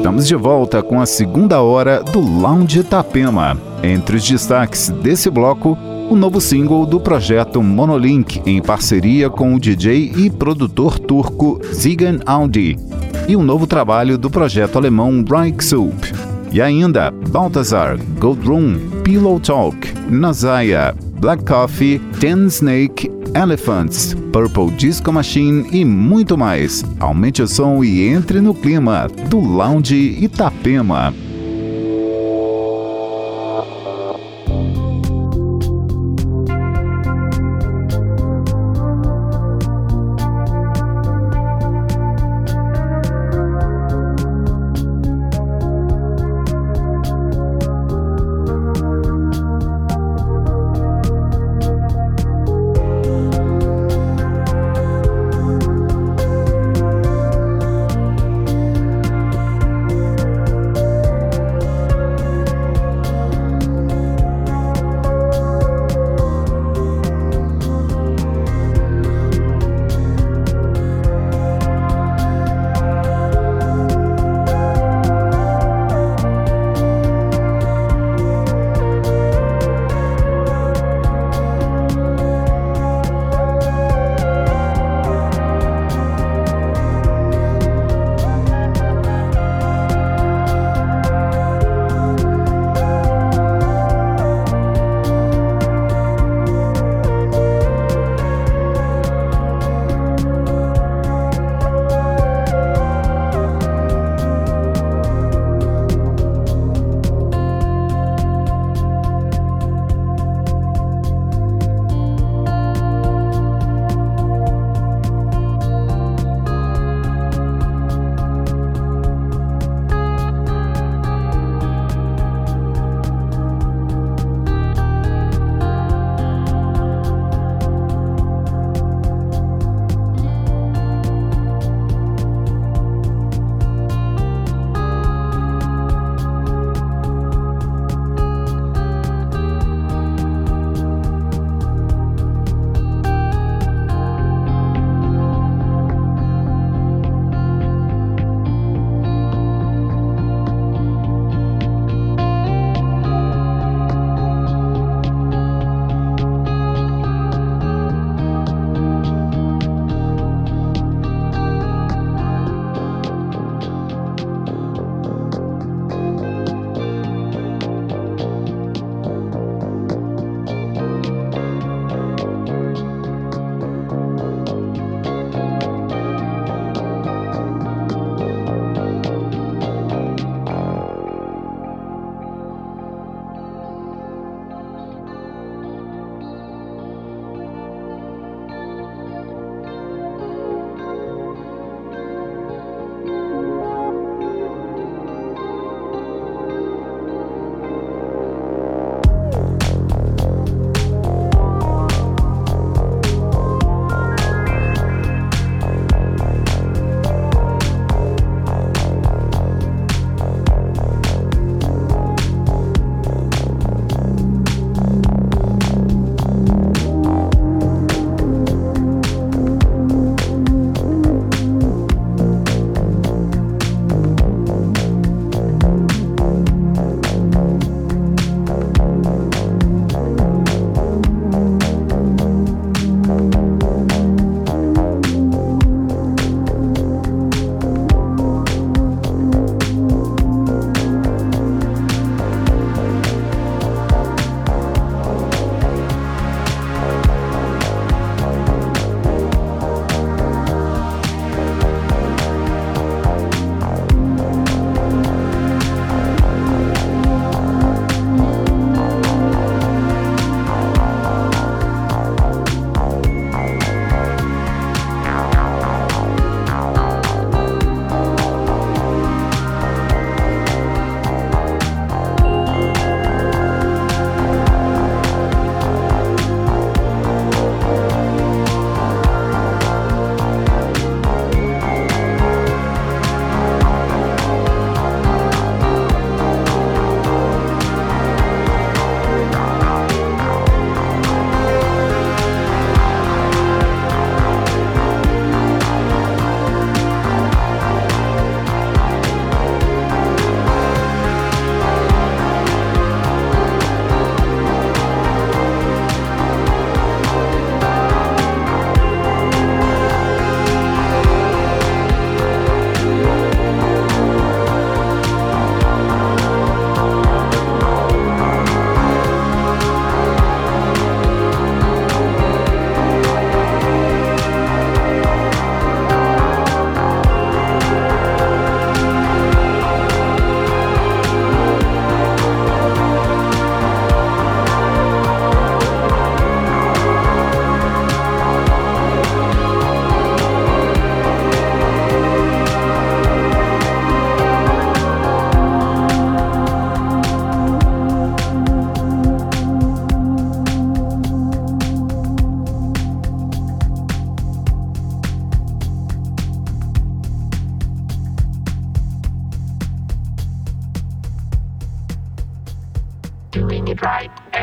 Estamos de volta com a segunda hora do Lounge Itapema. Entre os destaques desse bloco, o novo single do projeto Monolink, em parceria com o DJ e produtor turco Zigan Audi, e o novo trabalho do projeto alemão Reich Soup. E ainda Balthazar, Gold Room, Pillow Talk, Nazaya, Black Coffee, Ten Snake, Elephants, Purple Disco Machine e muito mais. Aumente o som e entre no clima do Lounge Itapema.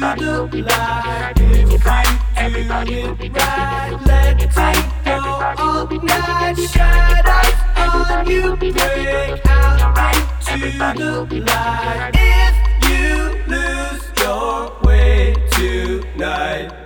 Right. Everybody will be dancing and feeling alright. Everybody will If you lose your way tonight,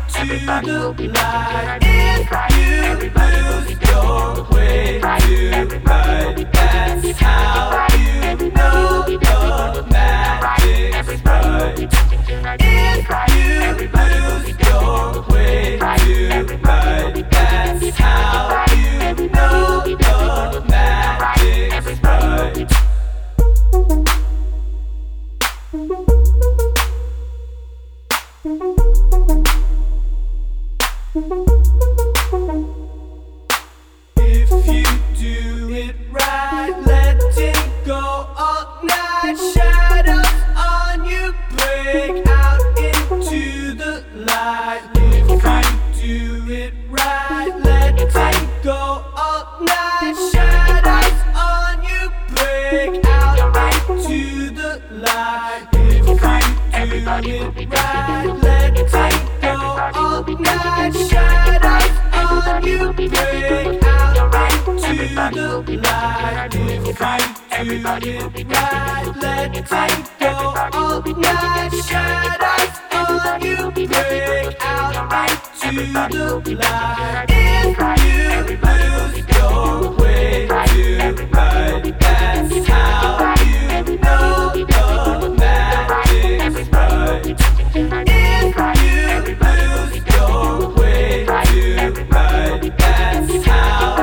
Everybody tonight, and we're feeling alright. Everybody will be dancing tonight, be dancing and we're feeling it right. If you do it right, let it go all night. Shadows on you into the. If you it right, on you right, let it go all night. Shadows on you break out into the light. If you do it right, let it go all night. Shadows on you break out into the light. If you lose your way tonight, that's how you know the magic's right. If you lose that's how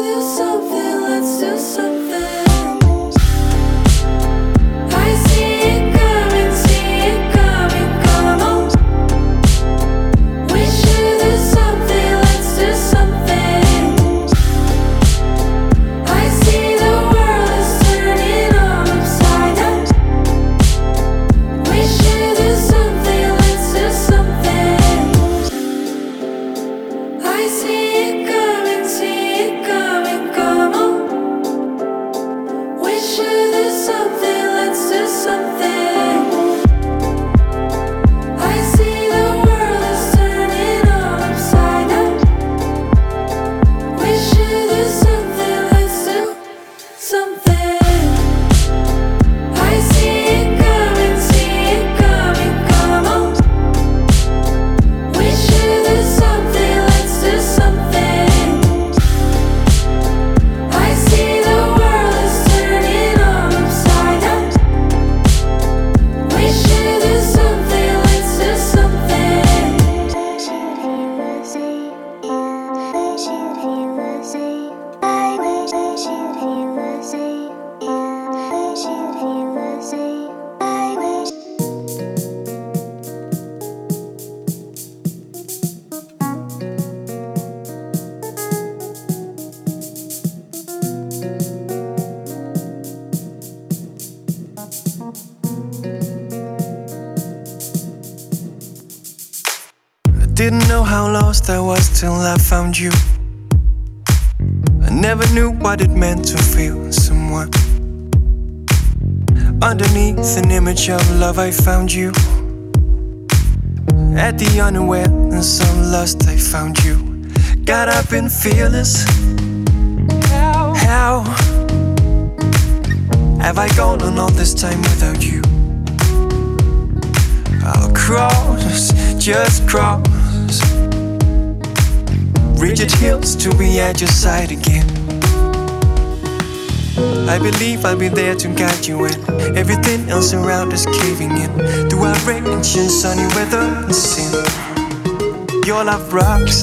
do something, I found you. I never knew what it meant to feel someone. Underneath an image of love, I found you. At the unawareness of lust, I found you. Got up and fearless. How? How have I gone on all this time without you? I'll cross, just cross rigid hills to be at your side again. I believe I'll be there to guide you when everything else around is caving in. Through rain and sunny weather and sin, your love rocks.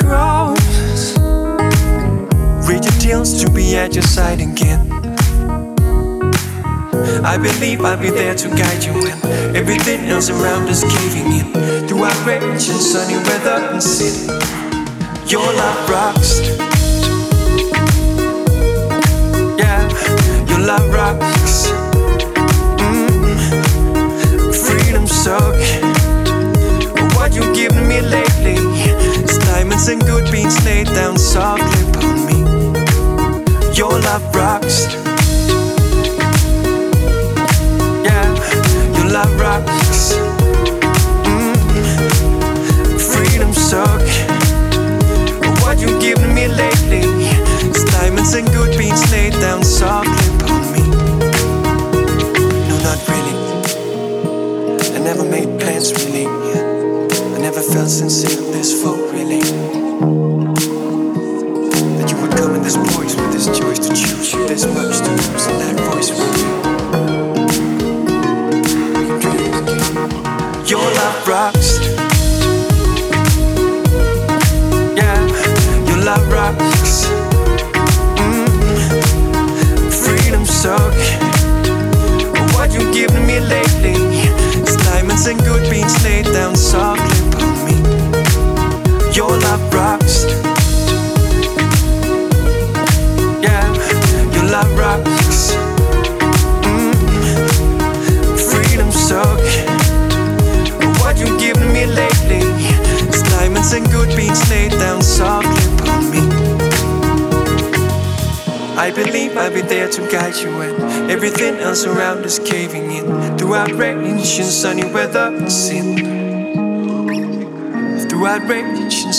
cross. Read your tears to be at your side again. I believe I'll be there to guide you when everything else around is caving in. Through outrage and sunny weather and sin, your love rocks. Yeah, your love rocks. Mm. Freedom suck. What you given me lately? It's and good beans laid down softly upon me. Your love rocks.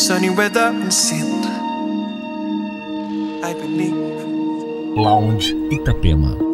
Sunny weather and sin. I believe. Lounge Itapema.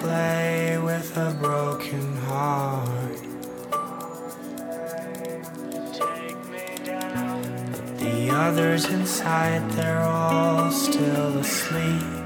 play with a broken heart. The others inside, they're all still asleep.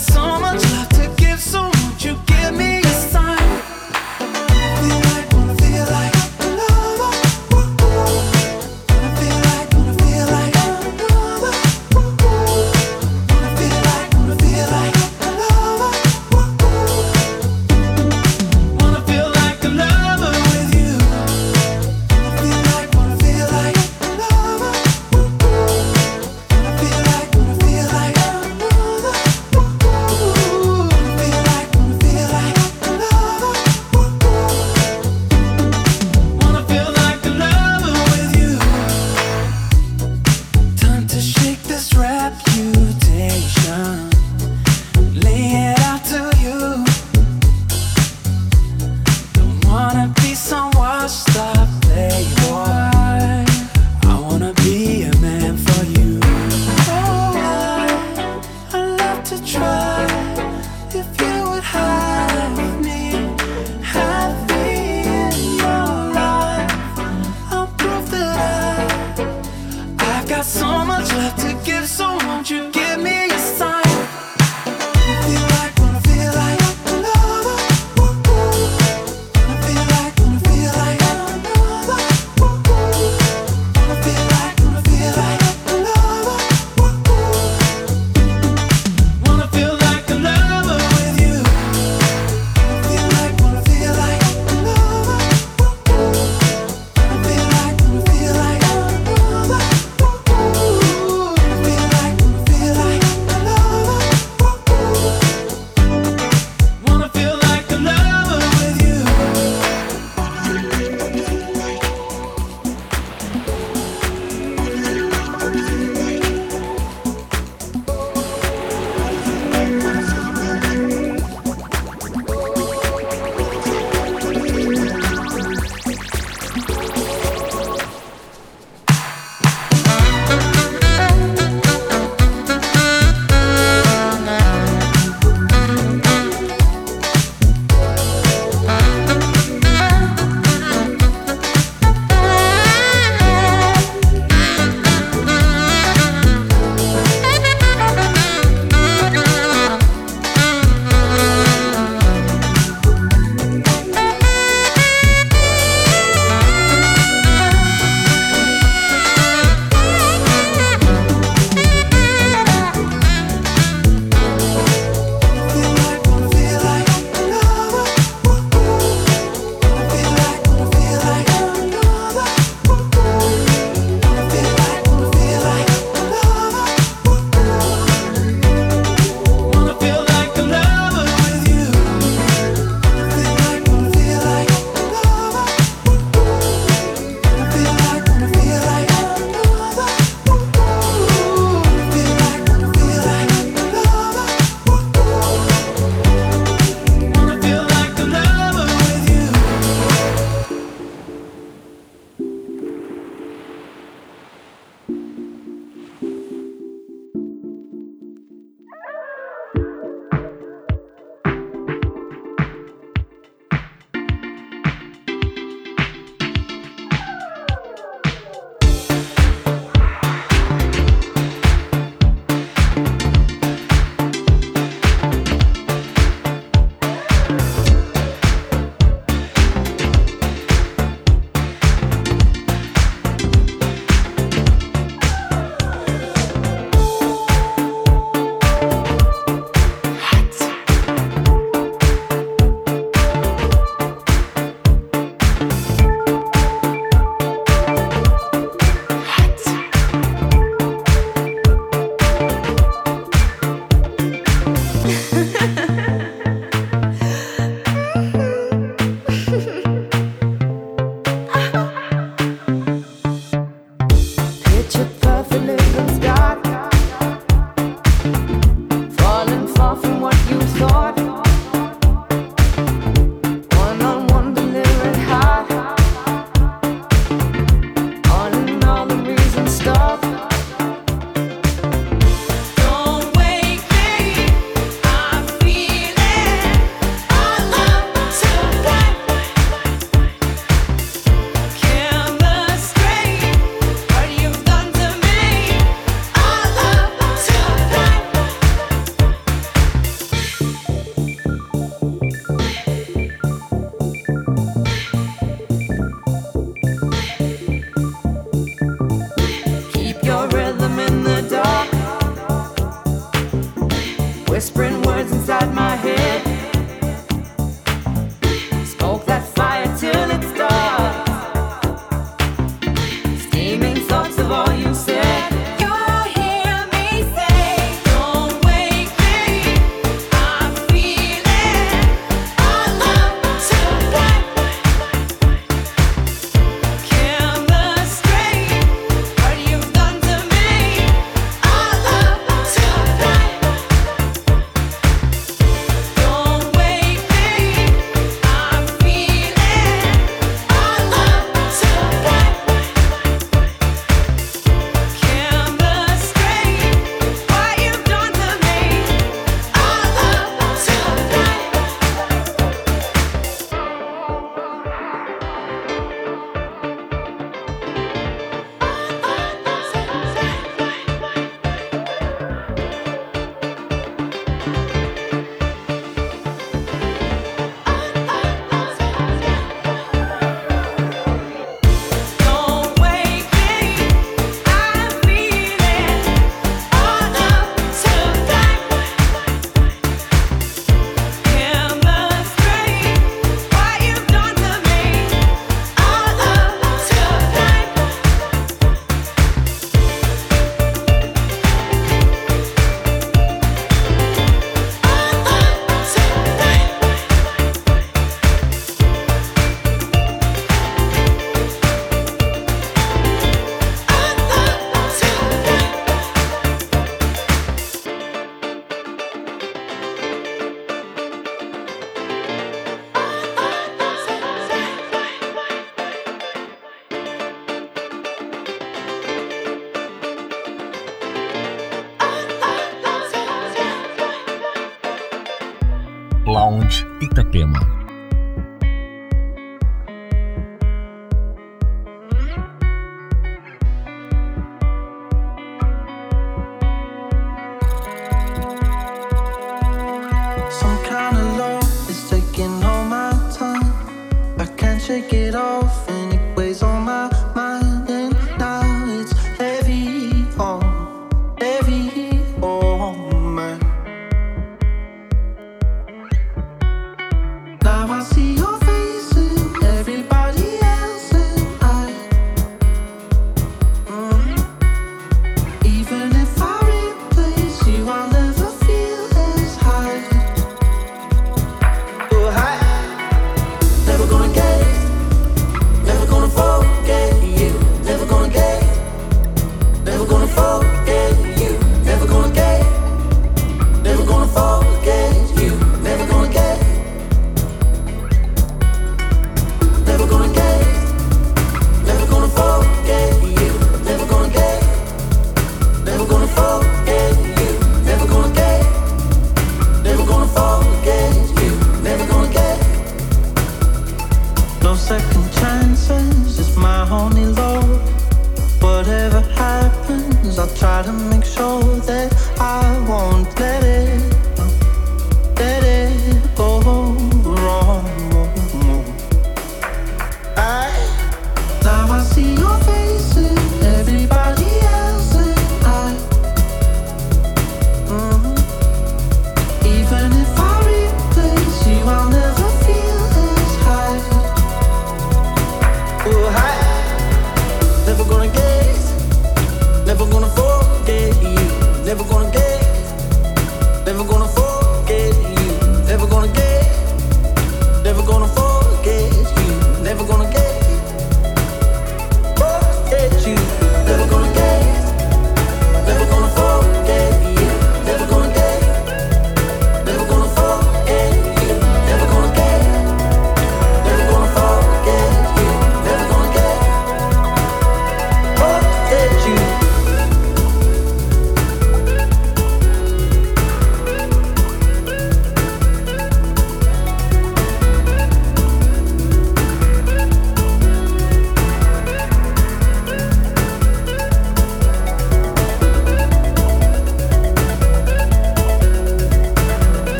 so much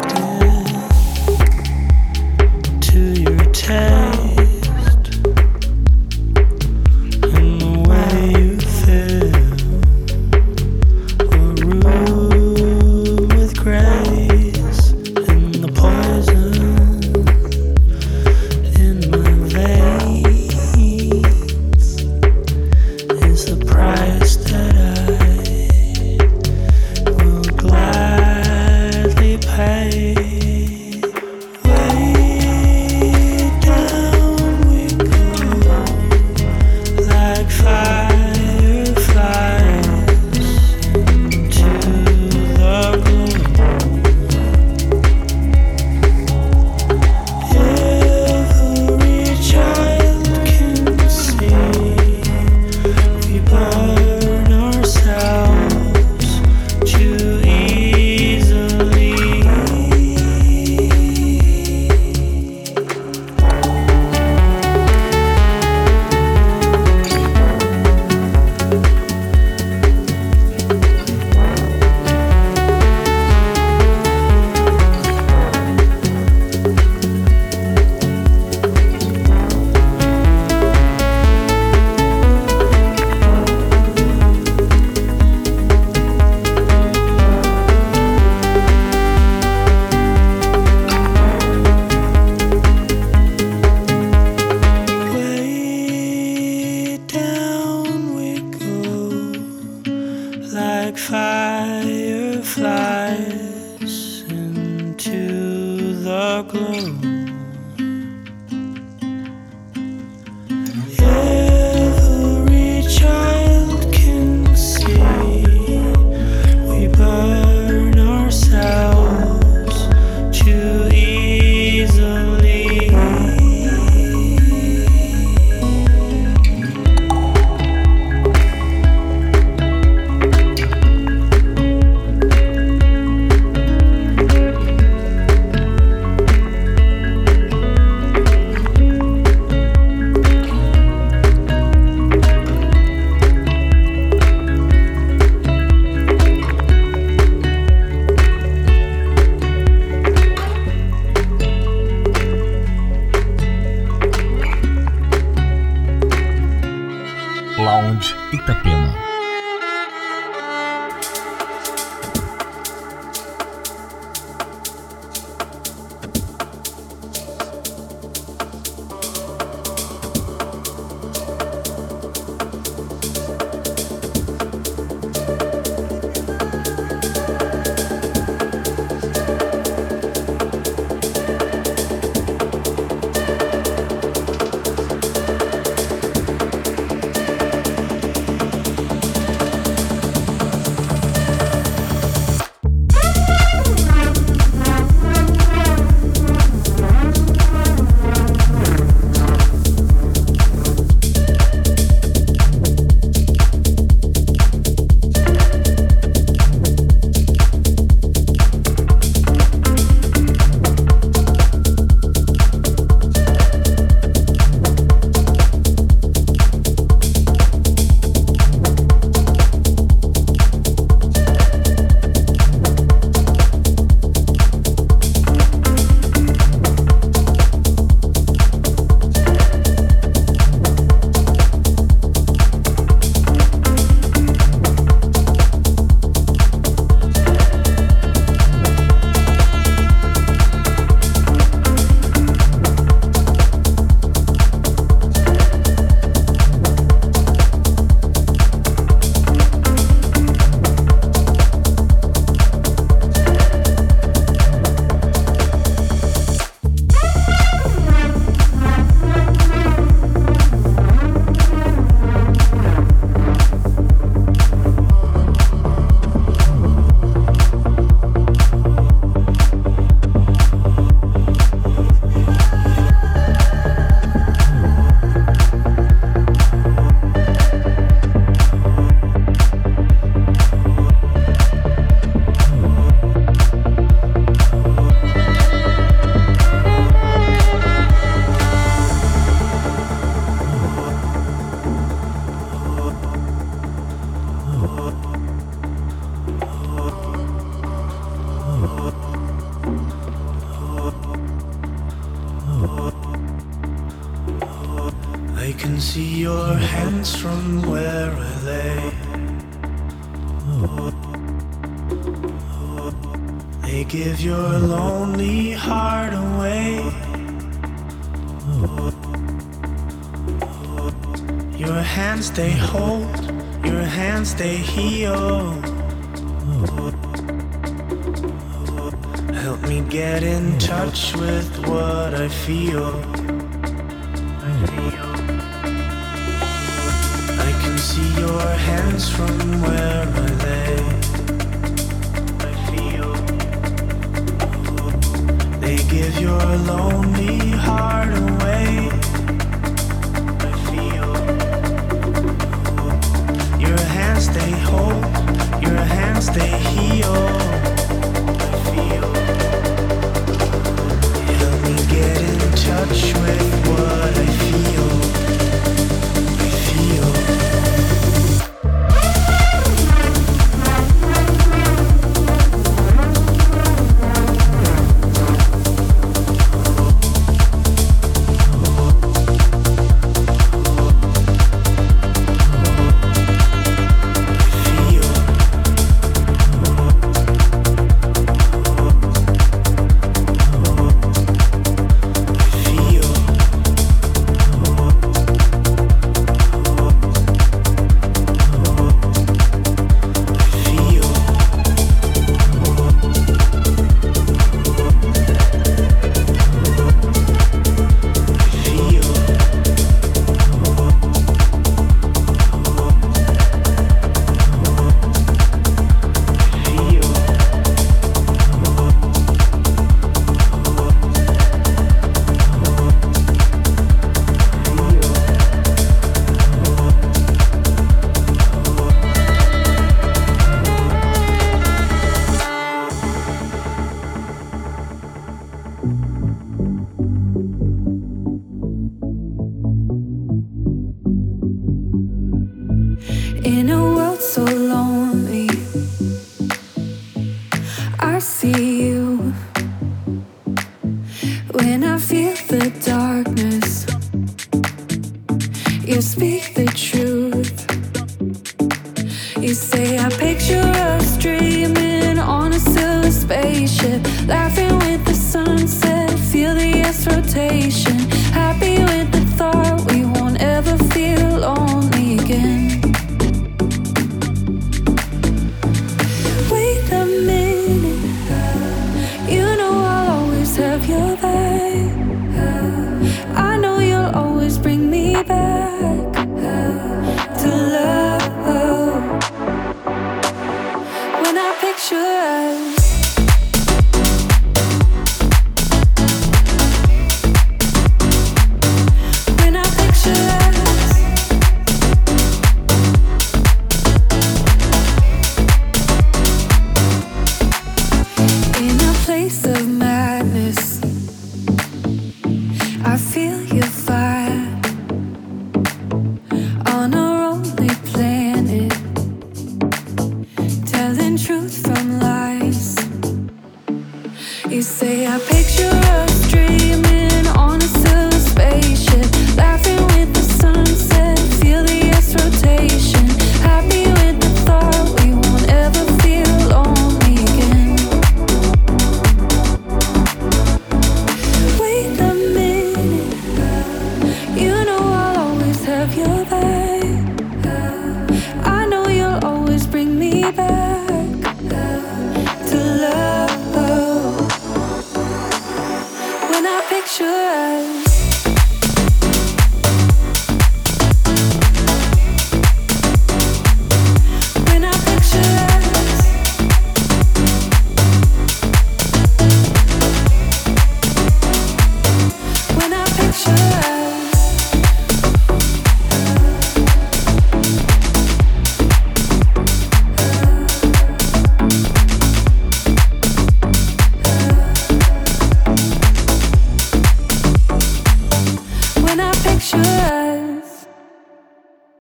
Doctor.